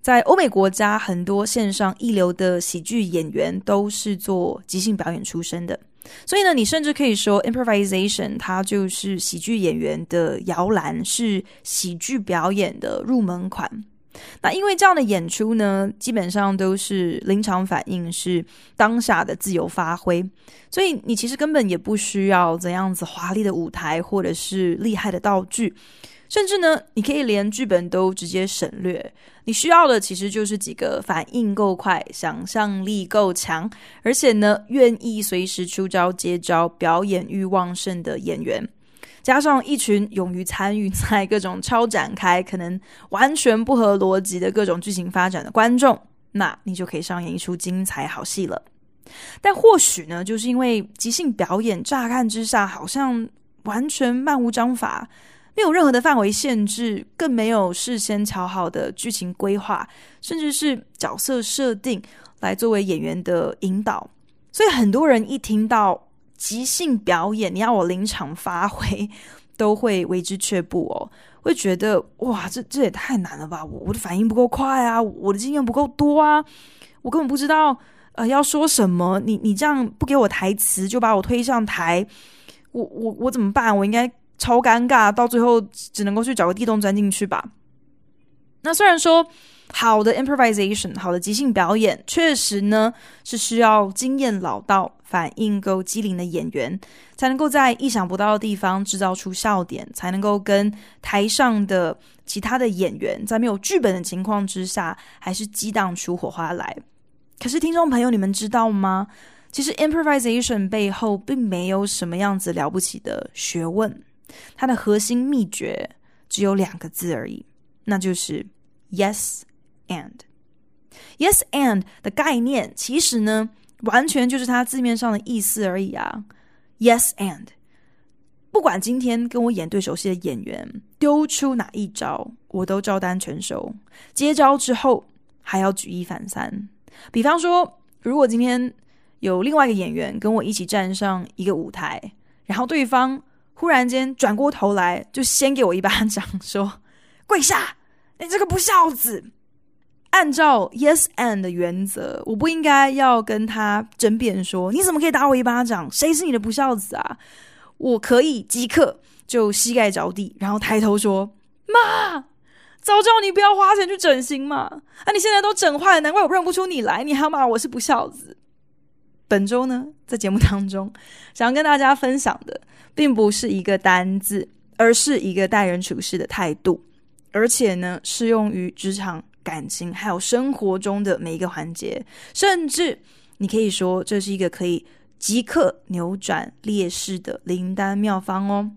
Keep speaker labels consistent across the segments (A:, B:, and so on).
A: 在欧美国家，很多线上一流的喜剧演员都是做即兴表演出身的。所以呢，你甚至可以说 improvisation 它就是喜剧演员的摇篮，是喜剧表演的入门款。那因为这样的演出呢，基本上都是临场反应，是当下的自由发挥，所以你其实根本也不需要怎样子华丽的舞台，或者是厉害的道具。甚至呢，你可以连剧本都直接省略，你需要的其实就是几个反应够快、想象力够强，而且呢，愿意随时出招接招、表演欲旺盛的演员，加上一群勇于参与在各种超展开、可能完全不合逻辑的各种剧情发展的观众，那你就可以上演一出精彩好戏了。但或许呢，就是因为即兴表演乍看之下好像完全漫无章法。没有任何的范围限制，更没有事先乔好的剧情规划，甚至是角色设定来作为演员的引导。所以很多人一听到即兴表演，你要我临场发挥，都会为之却步哦，会觉得哇，这这也太难了吧！我我的反应不够快啊，我的经验不够多啊，我根本不知道呃要说什么。你你这样不给我台词就把我推上台，我我我怎么办？我应该。超尴尬，到最后只能够去找个地洞钻进去吧。那虽然说好的 improvisation，好的即兴表演，确实呢是需要经验老道、反应够机灵的演员，才能够在意想不到的地方制造出笑点，才能够跟台上的其他的演员在没有剧本的情况之下，还是激荡出火花来。可是听众朋友，你们知道吗？其实 improvisation 背后并没有什么样子了不起的学问。它的核心秘诀只有两个字而已，那就是 yes and。yes and 的概念其实呢，完全就是它字面上的意思而已啊。yes and，不管今天跟我演对手戏的演员丢出哪一招，我都照单全收。接招之后还要举一反三。比方说，如果今天有另外一个演员跟我一起站上一个舞台，然后对方。忽然间转过头来，就先给我一巴掌，说：“跪下！你这个不孝子！”按照 yes and 的原则，我不应该要跟他争辩说：“你怎么可以打我一巴掌？谁是你的不孝子啊？”我可以即刻就膝盖着地，然后抬头说：“妈，早知道你不要花钱去整形嘛！啊，你现在都整坏了，难怪我认不出你来，你还骂我是不孝子。”本周呢，在节目当中，想要跟大家分享的，并不是一个单字，而是一个待人处事的态度，而且呢，适用于职场、感情，还有生活中的每一个环节。甚至你可以说，这是一个可以即刻扭转劣势的灵丹妙方哦。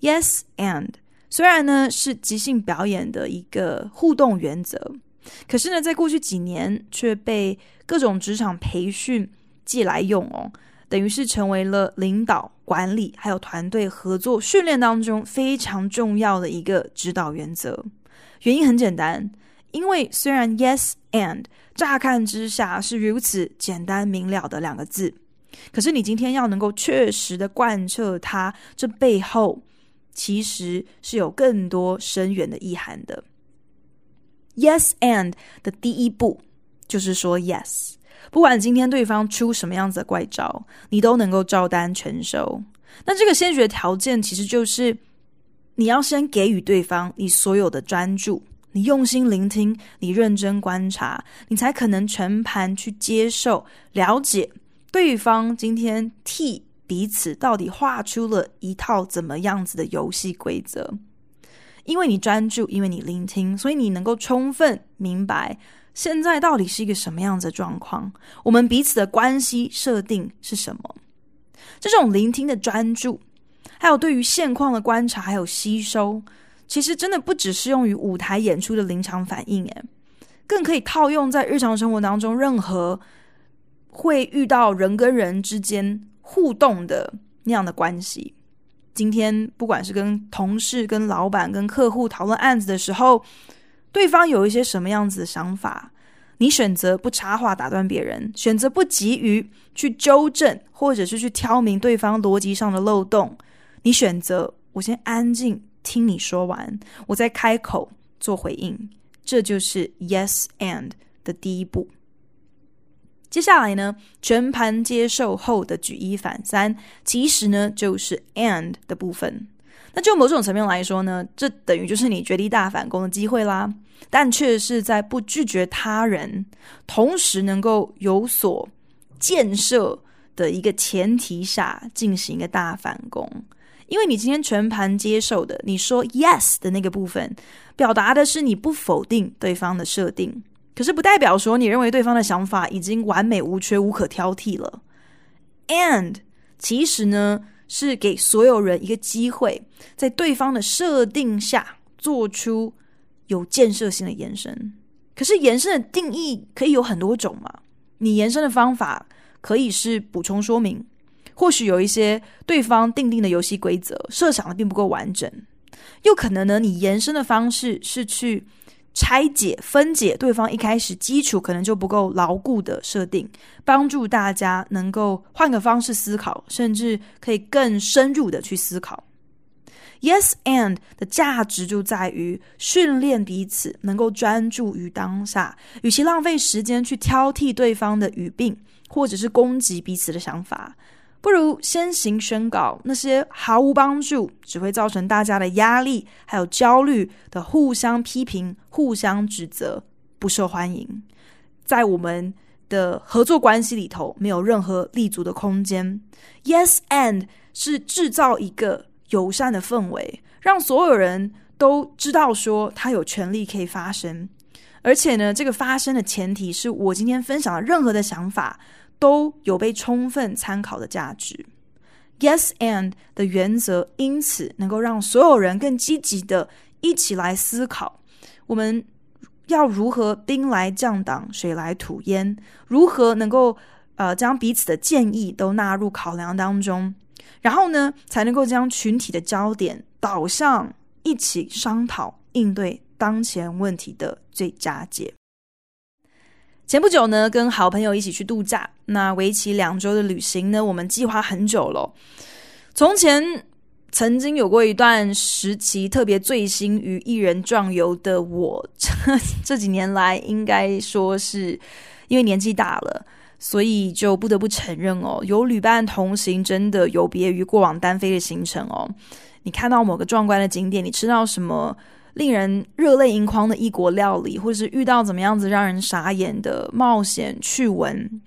A: Yes and 虽然呢是即兴表演的一个互动原则，可是呢，在过去几年却被各种职场培训。借来用哦，等于是成为了领导、管理还有团队合作训练当中非常重要的一个指导原则。原因很简单，因为虽然 yes and 乍看之下是如此简单明了的两个字，可是你今天要能够确实的贯彻它，这背后其实是有更多深远的意涵的。Yes and 的第一步就是说 yes。不管今天对方出什么样子的怪招，你都能够照单全收。那这个先决条件其实就是你要先给予对方你所有的专注，你用心聆听，你认真观察，你才可能全盘去接受、了解对方今天替彼此到底画出了一套怎么样子的游戏规则。因为你专注，因为你聆听，所以你能够充分明白。现在到底是一个什么样子的状况？我们彼此的关系设定是什么？这种聆听的专注，还有对于现况的观察，还有吸收，其实真的不只适用于舞台演出的临场反应，诶，更可以套用在日常生活当中，任何会遇到人跟人之间互动的那样的关系。今天不管是跟同事、跟老板、跟客户讨论案子的时候，对方有一些什么样子的想法，你选择不插话打断别人，选择不急于去纠正，或者是去挑明对方逻辑上的漏洞，你选择我先安静听你说完，我再开口做回应，这就是 yes and 的第一步。接下来呢，全盘接受后的举一反三，其实呢就是 and 的部分。那就某种层面来说呢，这等于就是你绝地大反攻的机会啦。但却是在不拒绝他人，同时能够有所建设的一个前提下进行一个大反攻。因为你今天全盘接受的，你说 yes 的那个部分，表达的是你不否定对方的设定，可是不代表说你认为对方的想法已经完美无缺、无可挑剔了。And 其实呢，是给所有人一个机会，在对方的设定下做出。有建设性的延伸，可是延伸的定义可以有很多种嘛？你延伸的方法可以是补充说明，或许有一些对方定定的游戏规则设想的并不够完整，又可能呢，你延伸的方式是去拆解、分解对方一开始基础可能就不够牢固的设定，帮助大家能够换个方式思考，甚至可以更深入的去思考。Yes and 的价值就在于训练彼此能够专注于当下，与其浪费时间去挑剔对方的语病，或者是攻击彼此的想法，不如先行宣告那些毫无帮助、只会造成大家的压力还有焦虑的互相批评、互相指责，不受欢迎，在我们的合作关系里头没有任何立足的空间。Yes and 是制造一个。友善的氛围，让所有人都知道说他有权利可以发声，而且呢，这个发声的前提是我今天分享的任何的想法都有被充分参考的价值。Yes and 的原则，因此能够让所有人更积极的一起来思考，我们要如何兵来将挡，水来土掩，如何能够呃将彼此的建议都纳入考量当中。然后呢，才能够将群体的焦点导向一起商讨应对当前问题的最佳解。前不久呢，跟好朋友一起去度假，那为期两周的旅行呢，我们计划很久了。从前曾经有过一段时期特别醉心于一人壮游的我，这这几年来应该说是因为年纪大了。所以就不得不承认哦，有旅伴同行真的有别于过往单飞的行程哦。你看到某个壮观的景点，你吃到什么令人热泪盈眶的异国料理，或者是遇到怎么样子让人傻眼的冒险趣闻，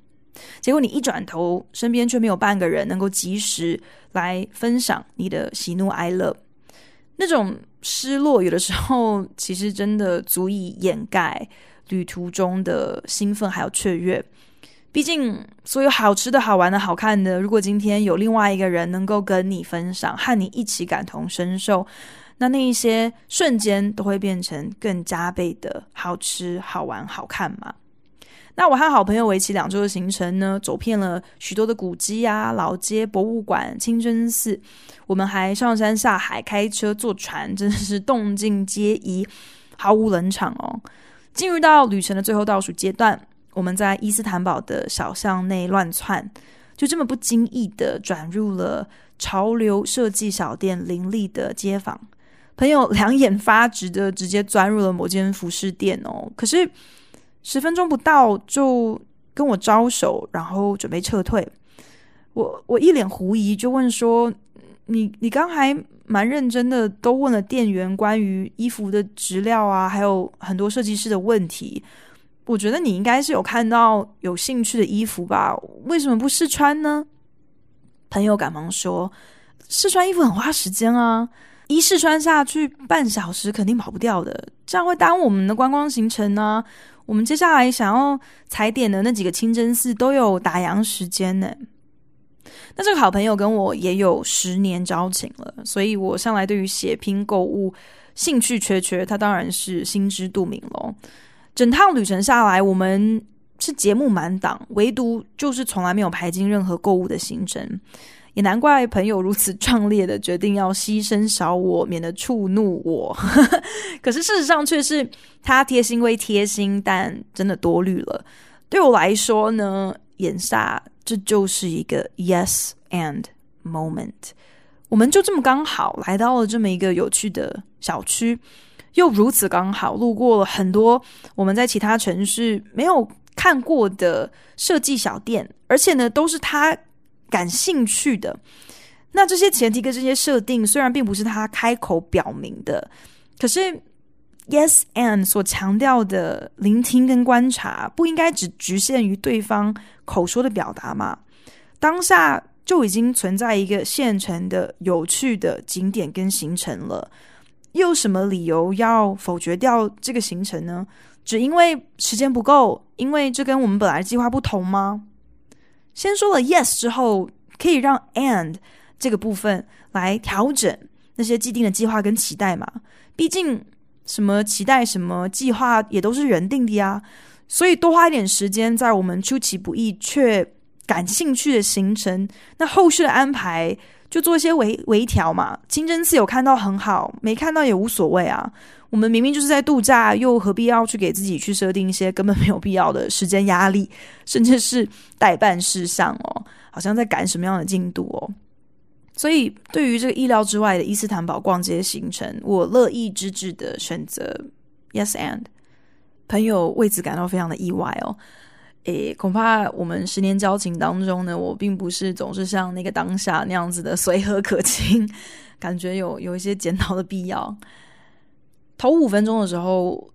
A: 结果你一转头，身边却没有半个人能够及时来分享你的喜怒哀乐，那种失落，有的时候其实真的足以掩盖旅途中的兴奋还有雀跃。毕竟，所有好吃的好玩的好看的，如果今天有另外一个人能够跟你分享，和你一起感同身受，那那一些瞬间都会变成更加倍的好吃、好玩、好看嘛。那我和好朋友为期两周的行程呢，走遍了许多的古迹啊、老街、博物馆、清真寺，我们还上山下海、开车、坐船，真的是动静皆宜，毫无冷场哦。进入到旅程的最后倒数阶段。我们在伊斯坦堡的小巷内乱窜，就这么不经意的转入了潮流设计小店林立的街坊。朋友两眼发直的直接钻入了某间服饰店哦，可是十分钟不到就跟我招手，然后准备撤退。我我一脸狐疑，就问说：“你你刚还蛮认真的，都问了店员关于衣服的质料啊，还有很多设计师的问题。”我觉得你应该是有看到有兴趣的衣服吧？为什么不试穿呢？朋友赶忙说：“试穿衣服很花时间啊，一试穿下去半小时肯定跑不掉的，这样会耽误我们的观光行程呢。我们接下来想要踩点的那几个清真寺都有打烊时间呢。”那这个好朋友跟我也有十年交情了，所以我向来对于血拼购物兴趣缺缺，他当然是心知肚明喽。整趟旅程下来，我们是节目满档，唯独就是从来没有排进任何购物的行程。也难怪朋友如此壮烈的决定要牺牲小我，免得触怒我。可是事实上却是他贴心归贴心，但真的多虑了。对我来说呢，眼下这就是一个 yes and moment。我们就这么刚好来到了这么一个有趣的小区，又如此刚好路过了很多我们在其他城市没有看过的设计小店，而且呢，都是他。感兴趣的，那这些前提跟这些设定，虽然并不是他开口表明的，可是 Yes and 所强调的聆听跟观察，不应该只局限于对方口说的表达吗？当下就已经存在一个现成的有趣的景点跟行程了，又有什么理由要否决掉这个行程呢？只因为时间不够，因为这跟我们本来计划不同吗？先说了 yes 之后，可以让 and 这个部分来调整那些既定的计划跟期待嘛。毕竟什么期待、什么计划也都是人定的呀。所以多花一点时间在我们出其不意却感兴趣的行程，那后续的安排就做一些微微调嘛。清真寺有看到很好，没看到也无所谓啊。我们明明就是在度假，又何必要去给自己去设定一些根本没有必要的时间压力，甚至是待办事项哦，好像在赶什么样的进度哦。所以，对于这个意料之外的伊斯坦堡逛街行程，我乐意之至的选择 Yes and 朋友为此感到非常的意外哦。诶，恐怕我们十年交情当中呢，我并不是总是像那个当下那样子的随和可亲，感觉有有一些检讨的必要。头五分钟的时候，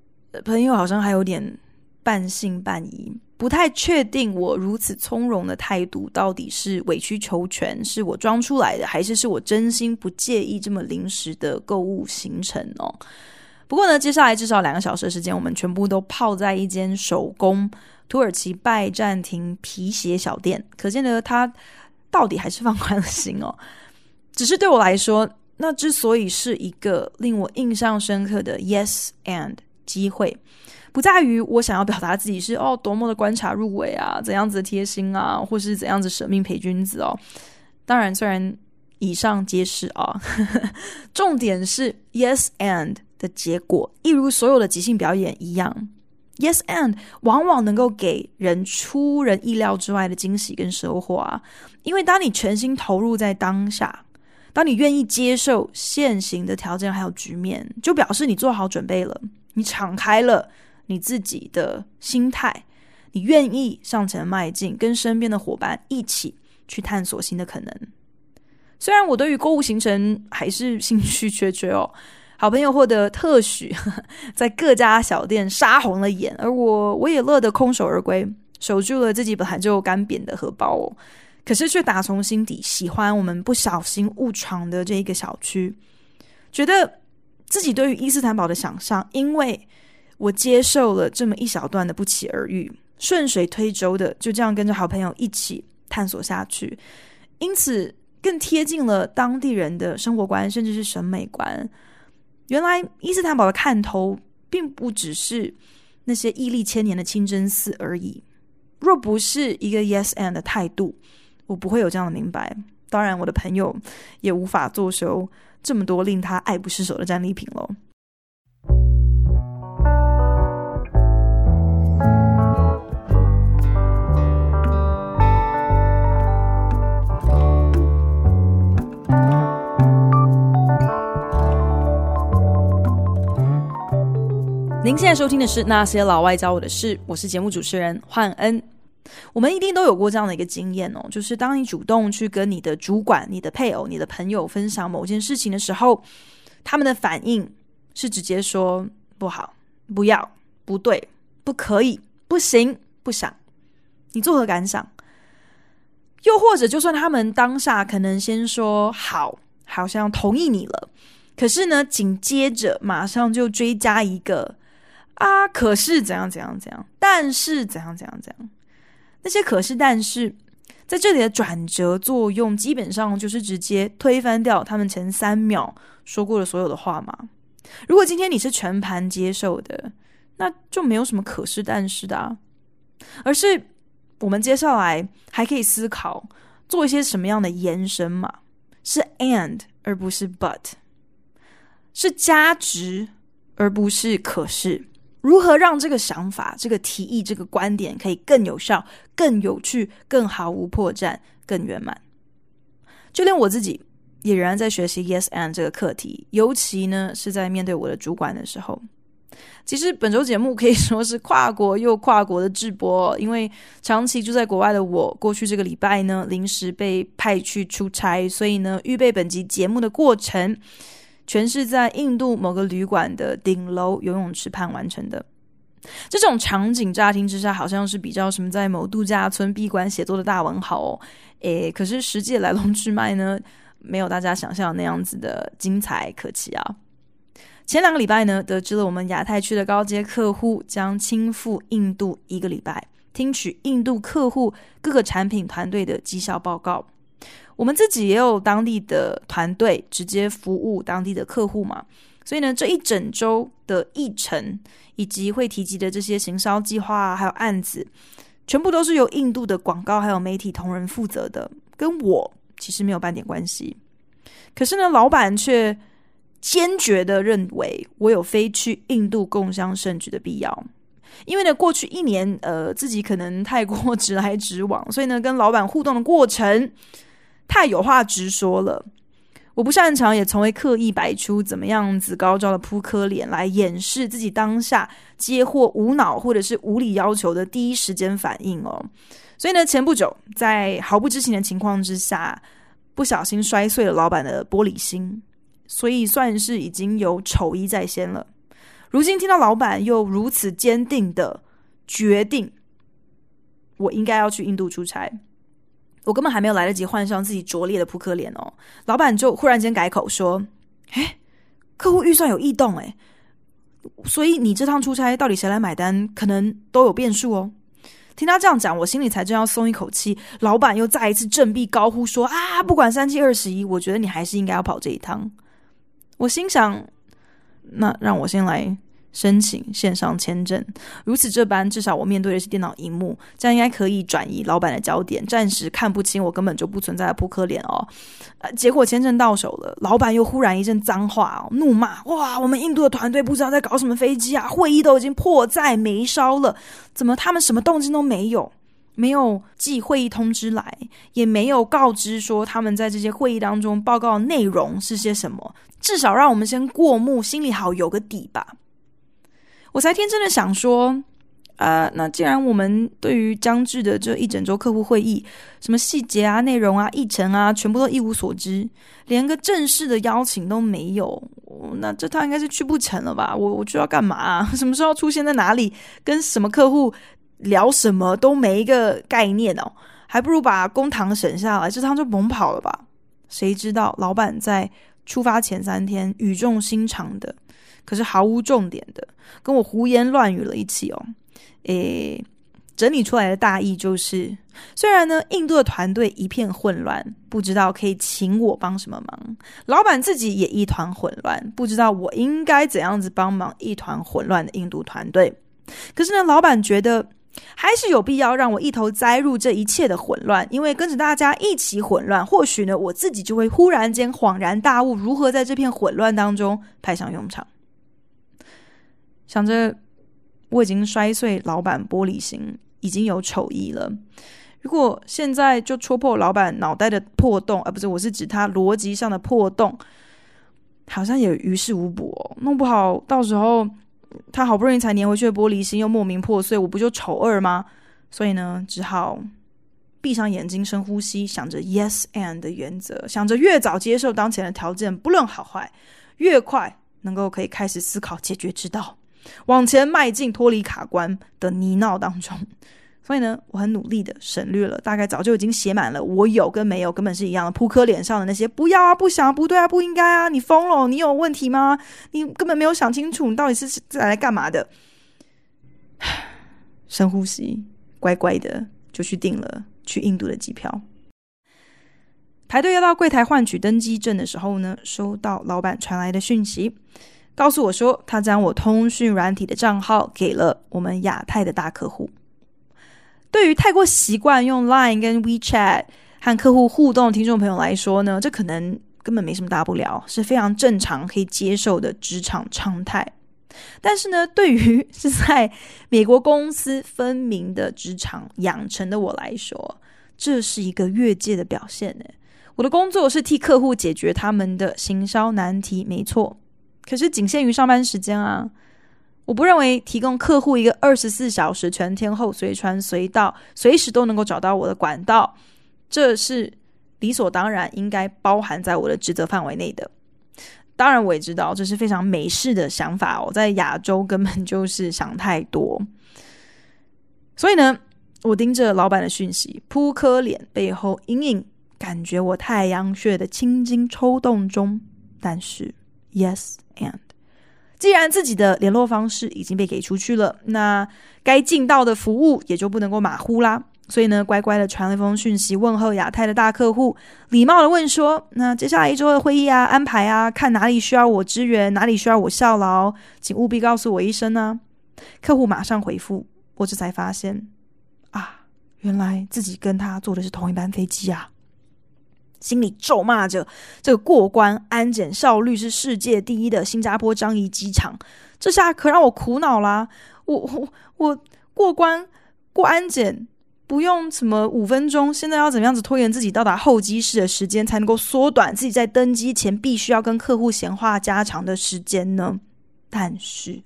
A: 朋友好像还有点半信半疑，不太确定我如此从容的态度到底是委曲求全，是我装出来的，还是是我真心不介意这么临时的购物行程哦。不过呢，接下来至少两个小时的时间，我们全部都泡在一间手工土耳其拜占庭皮鞋小店，可见得他到底还是放宽了心哦。只是对我来说。那之所以是一个令我印象深刻的 yes and 机会，不在于我想要表达自己是哦多么的观察入微啊，怎样子的贴心啊，或是怎样子舍命陪君子哦。当然，虽然以上皆是啊，重点是 yes and 的结果，一如所有的即兴表演一样，yes and 往往能够给人出人意料之外的惊喜跟收获啊，因为当你全心投入在当下。当你愿意接受现行的条件还有局面，就表示你做好准备了，你敞开了你自己的心态，你愿意向前迈进，跟身边的伙伴一起去探索新的可能。虽然我对于购物行程还是兴趣缺缺哦，好朋友获得特许，在各家小店杀红了眼，而我我也乐得空手而归，守住了自己本来就干瘪的荷包哦。可是却打从心底喜欢我们不小心误闯的这一个小区，觉得自己对于伊斯坦堡的想象，因为我接受了这么一小段的不期而遇，顺水推舟的就这样跟着好朋友一起探索下去，因此更贴近了当地人的生活观，甚至是审美观。原来伊斯坦堡的看头，并不只是那些屹立千年的清真寺而已。若不是一个 yes and 的态度，我不会有这样的明白，当然，我的朋友也无法坐收这么多令他爱不释手的战利品了。您现在收听的是《那些老外教我的事》，我是节目主持人焕恩。我们一定都有过这样的一个经验哦，就是当你主动去跟你的主管、你的配偶、你的朋友分享某件事情的时候，他们的反应是直接说不好、不要、不对、不可以、不行、不想。你作何感想？又或者，就算他们当下可能先说好，好像同意你了，可是呢，紧接着马上就追加一个啊，可是怎样怎样怎样，但是怎样怎样怎样。那些可是，但是在这里的转折作用，基本上就是直接推翻掉他们前三秒说过的所有的话嘛。如果今天你是全盘接受的，那就没有什么可是但是的啊，而是我们接下来还可以思考做一些什么样的延伸嘛？是 and 而不是 but，是加值而不是可是。如何让这个想法、这个提议、这个观点可以更有效、更有趣、更毫无破绽、更圆满？就连我自己也仍然在学习 Yes and 这个课题，尤其呢是在面对我的主管的时候。其实本周节目可以说是跨国又跨国的直播，因为长期住在国外的我，过去这个礼拜呢临时被派去出差，所以呢预备本集节目的过程。全是在印度某个旅馆的顶楼游泳池畔完成的。这种场景乍听之下好像是比较什么在某度假村闭关写作的大文豪哦，诶，可是实际来龙去脉呢，没有大家想象那样子的精彩可期啊。前两个礼拜呢，得知了我们亚太区的高阶客户将亲赴印度一个礼拜，听取印度客户各个产品团队的绩效报告。我们自己也有当地的团队直接服务当地的客户嘛，所以呢，这一整周的议程以及会提及的这些行销计划啊，还有案子，全部都是由印度的广告还有媒体同仁负责的，跟我其实没有半点关系。可是呢，老板却坚决的认为我有飞去印度共襄盛举的必要，因为呢，过去一年呃，自己可能太过直来直往，所以呢，跟老板互动的过程。太有话直说了，我不擅长，也从未刻意摆出怎么样子高招的扑克脸来掩饰自己当下接获无脑或者是无理要求的第一时间反应哦。所以呢，前不久在毫不知情的情况之下，不小心摔碎了老板的玻璃心，所以算是已经有丑意在先了。如今听到老板又如此坚定的决定，我应该要去印度出差。我根本还没有来得及换上自己拙劣的扑克脸哦，老板就忽然间改口说：“哎，客户预算有异动哎，所以你这趟出差到底谁来买单，可能都有变数哦。”听他这样讲，我心里才正要松一口气，老板又再一次振臂高呼说：“啊，不管三七二十一，我觉得你还是应该要跑这一趟。”我心想：“那让我先来。”申请线上签证，如此这般，至少我面对的是电脑荧幕，这样应该可以转移老板的焦点，暂时看不清我根本就不存在的扑克脸哦。呃，结果签证到手了，老板又忽然一阵脏话哦，怒骂：哇，我们印度的团队不知道在搞什么飞机啊，会议都已经迫在眉梢了，怎么他们什么动静都没有？没有寄会议通知来，也没有告知说他们在这些会议当中报告的内容是些什么，至少让我们先过目，心里好有个底吧。我才天真的想说，呃，那既然我们对于将至的这一整周客户会议，什么细节啊、内容啊、议程啊，全部都一无所知，连个正式的邀请都没有，那这趟应该是去不成了吧？我我就要干嘛？什么时候出现在哪里？跟什么客户聊什么都没一个概念哦，还不如把公堂省下来，这趟就甭跑了吧？谁知道老板在出发前三天语重心长的。可是毫无重点的，跟我胡言乱语了一气哦。诶，整理出来的大意就是，虽然呢，印度的团队一片混乱，不知道可以请我帮什么忙；老板自己也一团混乱，不知道我应该怎样子帮忙一团混乱的印度团队。可是呢，老板觉得还是有必要让我一头栽入这一切的混乱，因为跟着大家一起混乱，或许呢，我自己就会忽然间恍然大悟，如何在这片混乱当中派上用场。想着我已经摔碎老板玻璃心，已经有丑意了。如果现在就戳破老板脑袋的破洞，而、啊、不是，我是指他逻辑上的破洞，好像也于事无补哦。弄不好到时候他好不容易才粘回去的玻璃心又莫名破碎，我不就丑二吗？所以呢，只好闭上眼睛，深呼吸，想着 yes and 的原则，想着越早接受当前的条件，不论好坏，越快能够可以开始思考解决之道。往前迈进，脱离卡关的泥淖当中。所以呢，我很努力的省略了大概早就已经写满了我有跟没有根本是一样的扑克脸上的那些不要啊、不想啊、不对啊、不应该啊，你疯了，你有问题吗？你根本没有想清楚，你到底是来来干嘛的？深呼吸，乖乖的就去订了去印度的机票。排队要到柜台换取登机证的时候呢，收到老板传来的讯息。告诉我说，他将我通讯软体的账号给了我们亚太的大客户。对于太过习惯用 Line 跟 WeChat 和客户互动的听众朋友来说呢，这可能根本没什么大不了，是非常正常可以接受的职场常态。但是呢，对于是在美国公司分明的职场养成的我来说，这是一个越界的表现呢。我的工作是替客户解决他们的行销难题，没错。可是仅限于上班时间啊！我不认为提供客户一个二十四小时全天候随传随到、随时都能够找到我的管道，这是理所当然应该包含在我的职责范围内的。当然，我也知道这是非常美式的想法哦，在亚洲根本就是想太多。所以呢，我盯着老板的讯息，扑克脸背后隐隐。感觉我太阳穴的青筋抽动中，但是，yes and，既然自己的联络方式已经被给出去了，那该尽到的服务也就不能够马虎啦。所以呢，乖乖的传了一封讯息问候亚太的大客户，礼貌的问说：“那接下来一周的会议啊，安排啊，看哪里需要我支援，哪里需要我效劳，请务必告诉我一声呢。”客户马上回复，我这才发现啊，原来自己跟他坐的是同一班飞机啊。心里咒骂着这个过关安检效率是世界第一的新加坡樟宜机场，这下可让我苦恼啦！我我我过关过安检不用什么五分钟，现在要怎么样子拖延自己到达候机室的时间，才能够缩短自己在登机前必须要跟客户闲话家常的时间呢？但是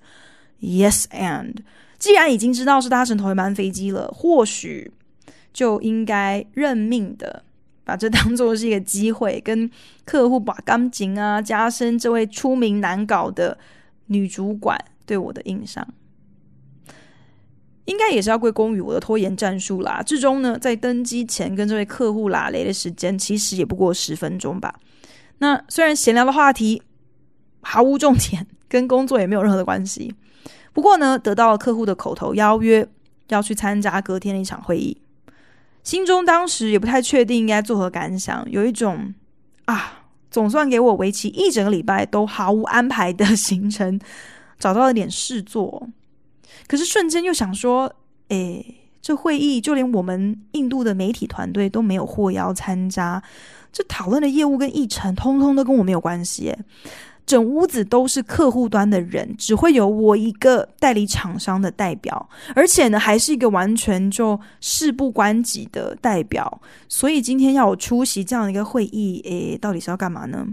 A: ，Yes and，既然已经知道是搭乘同一班飞机了，或许就应该认命的。把这当做是一个机会，跟客户把感情啊，加深这位出名难搞的女主管对我的印象，应该也是要归功于我的拖延战术啦。至终呢，在登机前跟这位客户拉雷的时间，其实也不过十分钟吧。那虽然闲聊的话题毫无重点，跟工作也没有任何的关系，不过呢，得到了客户的口头邀约，要去参加隔天的一场会议。心中当时也不太确定应该作何感想，有一种啊，总算给我为期一整个礼拜都毫无安排的行程找到了点事做。可是瞬间又想说，诶，这会议就连我们印度的媒体团队都没有获邀参加，这讨论的业务跟议程通通都跟我没有关系。整屋子都是客户端的人，只会有我一个代理厂商的代表，而且呢，还是一个完全就事不关己的代表。所以今天要我出席这样一个会议，诶，到底是要干嘛呢？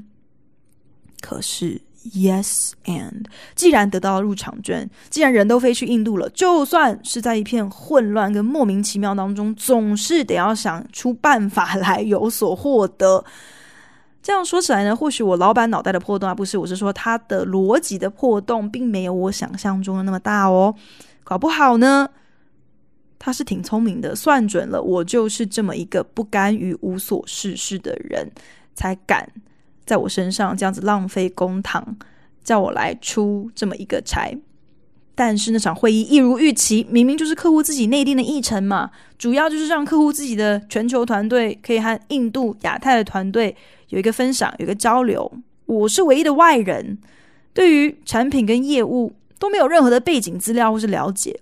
A: 可是，yes and，既然得到了入场券，既然人都飞去印度了，就算是在一片混乱跟莫名其妙当中，总是得要想出办法来有所获得。这样说起来呢，或许我老板脑袋的破洞啊，不是，我是说他的逻辑的破洞，并没有我想象中的那么大哦。搞不好呢，他是挺聪明的，算准了我就是这么一个不甘于无所事事的人，才敢在我身上这样子浪费公帑，叫我来出这么一个差。但是那场会议一如预期，明明就是客户自己内定的议程嘛，主要就是让客户自己的全球团队可以和印度亚太的团队。有一个分享，有一个交流。我是唯一的外人，对于产品跟业务都没有任何的背景资料或是了解。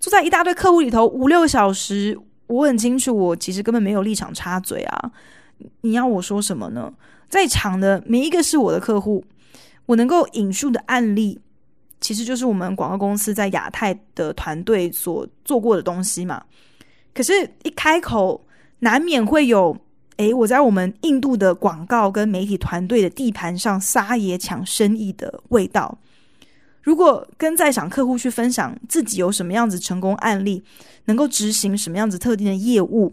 A: 坐在一大堆客户里头五六个小时，我很清楚，我其实根本没有立场插嘴啊。你要我说什么呢？在场的每一个是我的客户，我能够引述的案例，其实就是我们广告公司在亚太的团队所做过的东西嘛。可是，一开口，难免会有。诶，我在我们印度的广告跟媒体团队的地盘上撒野抢生意的味道。如果跟在场客户去分享自己有什么样子成功案例，能够执行什么样子特定的业务，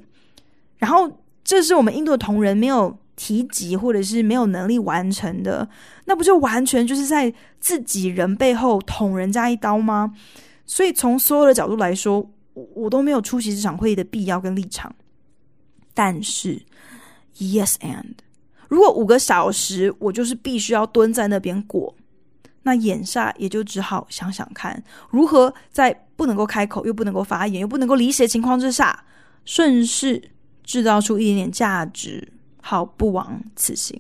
A: 然后这是我们印度的同仁没有提及或者是没有能力完成的，那不就完全就是在自己人背后捅人家一刀吗？所以从所有的角度来说，我我都没有出席这场会议的必要跟立场。但是。Yes and，如果五个小时我就是必须要蹲在那边过，那眼下也就只好想想看，如何在不能够开口又不能够发言又不能够离席的情况之下，顺势制造出一点点价值，好不枉此行。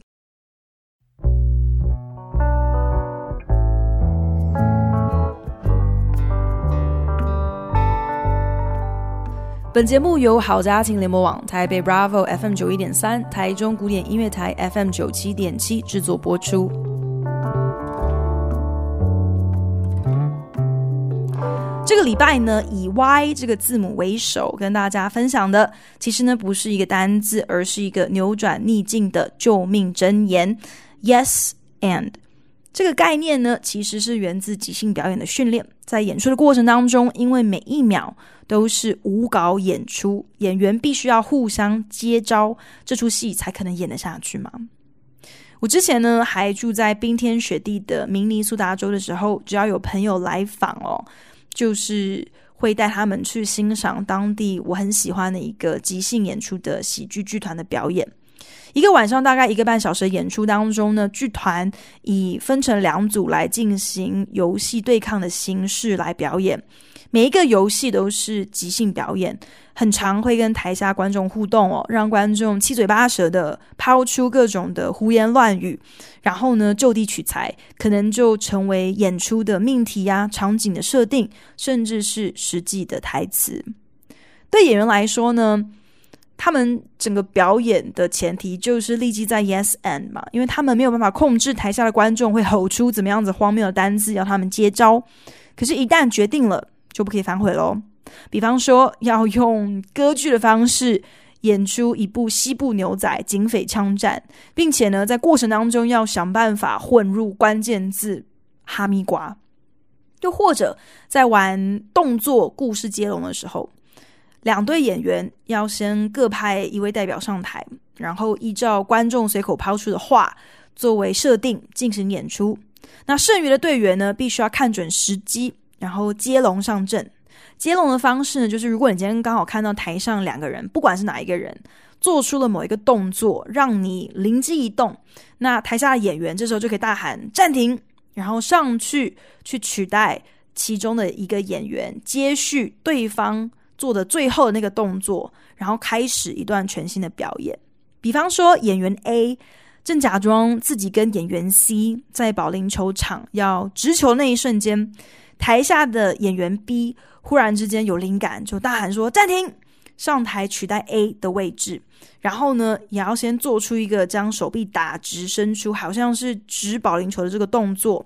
A: 本节目由好家庭联盟网台北 bravo fm 九一点三台中古典音乐台 fm 九七点七制作播出。这个礼拜呢，以 Y 这个字母为首，跟大家分享的，其实呢不是一个单字，而是一个扭转逆境的救命箴言。Yes and 这个概念呢，其实是源自即兴表演的训练。在演出的过程当中，因为每一秒都是无稿演出，演员必须要互相接招，这出戏才可能演得下去嘛。我之前呢还住在冰天雪地的明尼苏达州的时候，只要有朋友来访哦，就是会带他们去欣赏当地我很喜欢的一个即兴演出的喜剧剧团的表演。一个晚上大概一个半小时的演出当中呢，剧团以分成两组来进行游戏对抗的形式来表演。每一个游戏都是即兴表演，很常会跟台下观众互动哦，让观众七嘴八舌的抛出各种的胡言乱语，然后呢就地取材，可能就成为演出的命题呀、场景的设定，甚至是实际的台词。对演员来说呢，他们整个表演的前提就是立即在 yes and 嘛，因为他们没有办法控制台下的观众会吼出怎么样子荒谬的单字，要他们接招。可是，一旦决定了，就不可以反悔喽。比方说，要用歌剧的方式演出一部西部牛仔警匪枪战，并且呢，在过程当中要想办法混入关键字哈密瓜，又或者在玩动作故事接龙的时候。两队演员要先各派一位代表上台，然后依照观众随口抛出的话作为设定进行演出。那剩余的队员呢，必须要看准时机，然后接龙上阵。接龙的方式呢，就是如果你今天刚好看到台上两个人，不管是哪一个人做出了某一个动作，让你灵机一动，那台下的演员这时候就可以大喊暂停，然后上去去取代其中的一个演员，接续对方。做的最后的那个动作，然后开始一段全新的表演。比方说，演员 A 正假装自己跟演员 C 在保龄球场要直球那一瞬间，台下的演员 B 忽然之间有灵感，就大喊说：“暂停！”上台取代 A 的位置。然后呢，也要先做出一个将手臂打直伸出，好像是掷保龄球的这个动作。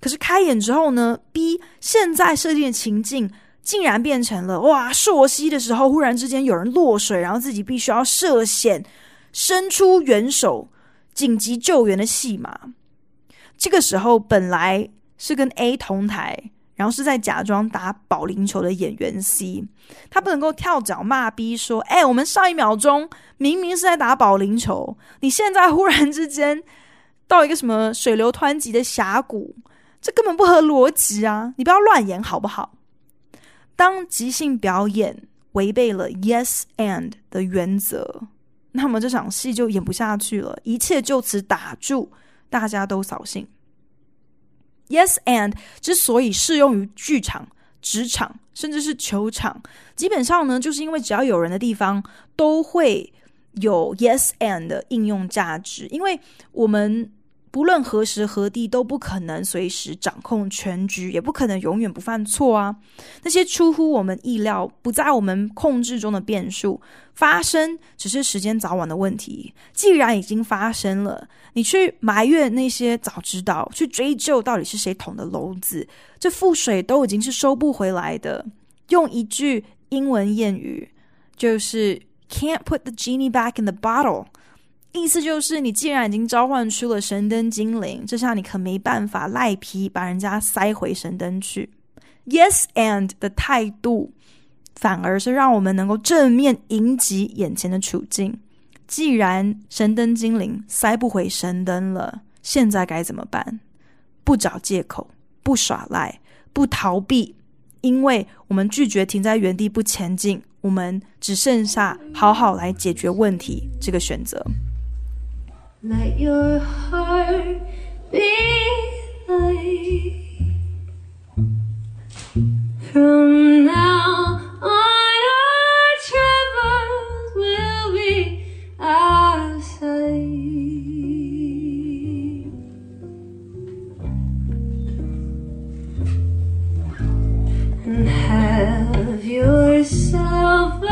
A: 可是开演之后呢，B 现在设定的情境。竟然变成了哇！朔溪的时候，忽然之间有人落水，然后自己必须要涉险，伸出援手，紧急救援的戏码。这个时候本来是跟 A 同台，然后是在假装打保龄球的演员 C，他不能够跳脚骂 B 说：“哎，我们上一秒钟明明是在打保龄球，你现在忽然之间到一个什么水流湍急的峡谷，这根本不合逻辑啊！你不要乱演好不好？”当即兴表演违背了 yes and 的原则，那么这场戏就演不下去了，一切就此打住，大家都扫兴。Yes and 之所以适用于剧场、职场，甚至是球场，基本上呢，就是因为只要有人的地方，都会有 yes and 的应用价值，因为我们。不论何时何地都不可能随时掌控全局，也不可能永远不犯错啊！那些出乎我们意料、不在我们控制中的变数发生，只是时间早晚的问题。既然已经发生了，你去埋怨那些早知道，去追究到底是谁捅的娄子，这覆水都已经是收不回来的。用一句英文谚语，就是 “Can't put the genie back in the bottle”。意思就是，你既然已经召唤出了神灯精灵，这下你可没办法赖皮把人家塞回神灯去。Yes and 的态度，反而是让我们能够正面迎击眼前的处境。既然神灯精灵塞不回神灯了，现在该怎么办？不找借口，不耍赖，不逃避，因为我们拒绝停在原地不前进，我们只剩下好好来解决问题这个选择。Let your heart be light. From now on, our troubles will be out sight. And have yourself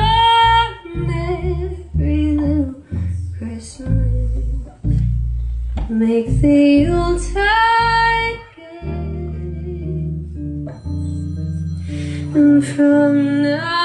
B: make the Yuletide gay. And from now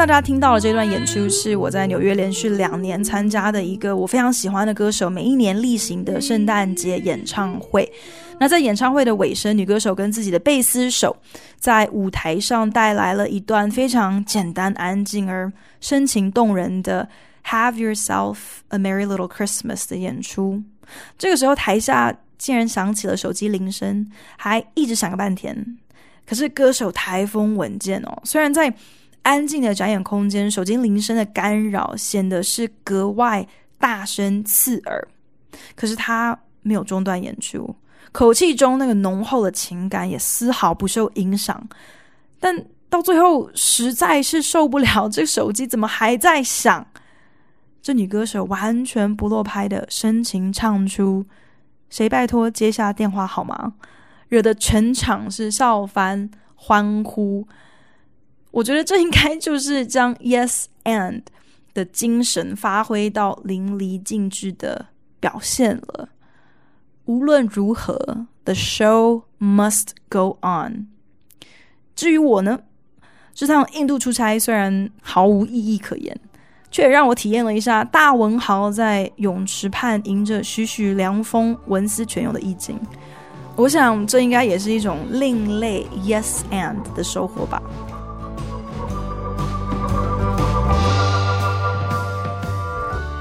A: 大家听到的这段演出是我在纽约连续两年参加的一个我非常喜欢的歌手每一年例行的圣诞节演唱会。那在演唱会的尾声，女歌手跟自己的贝斯手在舞台上带来了一段非常简单、安静而深情动人的《Have Yourself a Merry Little Christmas》的演出。这个时候，台下竟然响起了手机铃声，还一直响个半天。可是歌手台风稳健哦，虽然在安静的展演空间，手机铃声的干扰显得是格外大声刺耳，可是他没有中断演出。口气中那个浓厚的情感也丝毫不受影响，但到最后实在是受不了，这手机怎么还在响？这女歌手完全不落拍的深情唱出：“谁拜托接下电话好吗？”惹得全场是笑翻欢呼。我觉得这应该就是将 Yes and 的精神发挥到淋漓尽致的表现了。无论如何，the show must go on。至于我呢，这趟印度出差虽然毫无意义可言，却也让我体验了一下大文豪在泳池畔迎着徐徐凉风文思泉涌的意境。我想，这应该也是一种另类 yes and 的收获吧。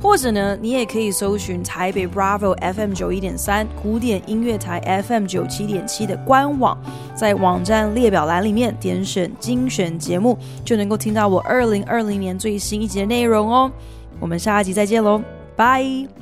A: 或者呢，你也可以搜寻台北 Bravo FM 九一点三古典音乐台 FM 九七点七的官网，在网站列表栏里面点选精选节目，就能够听到我二零二零年最新一集的内容哦。我们下一集再见喽，拜。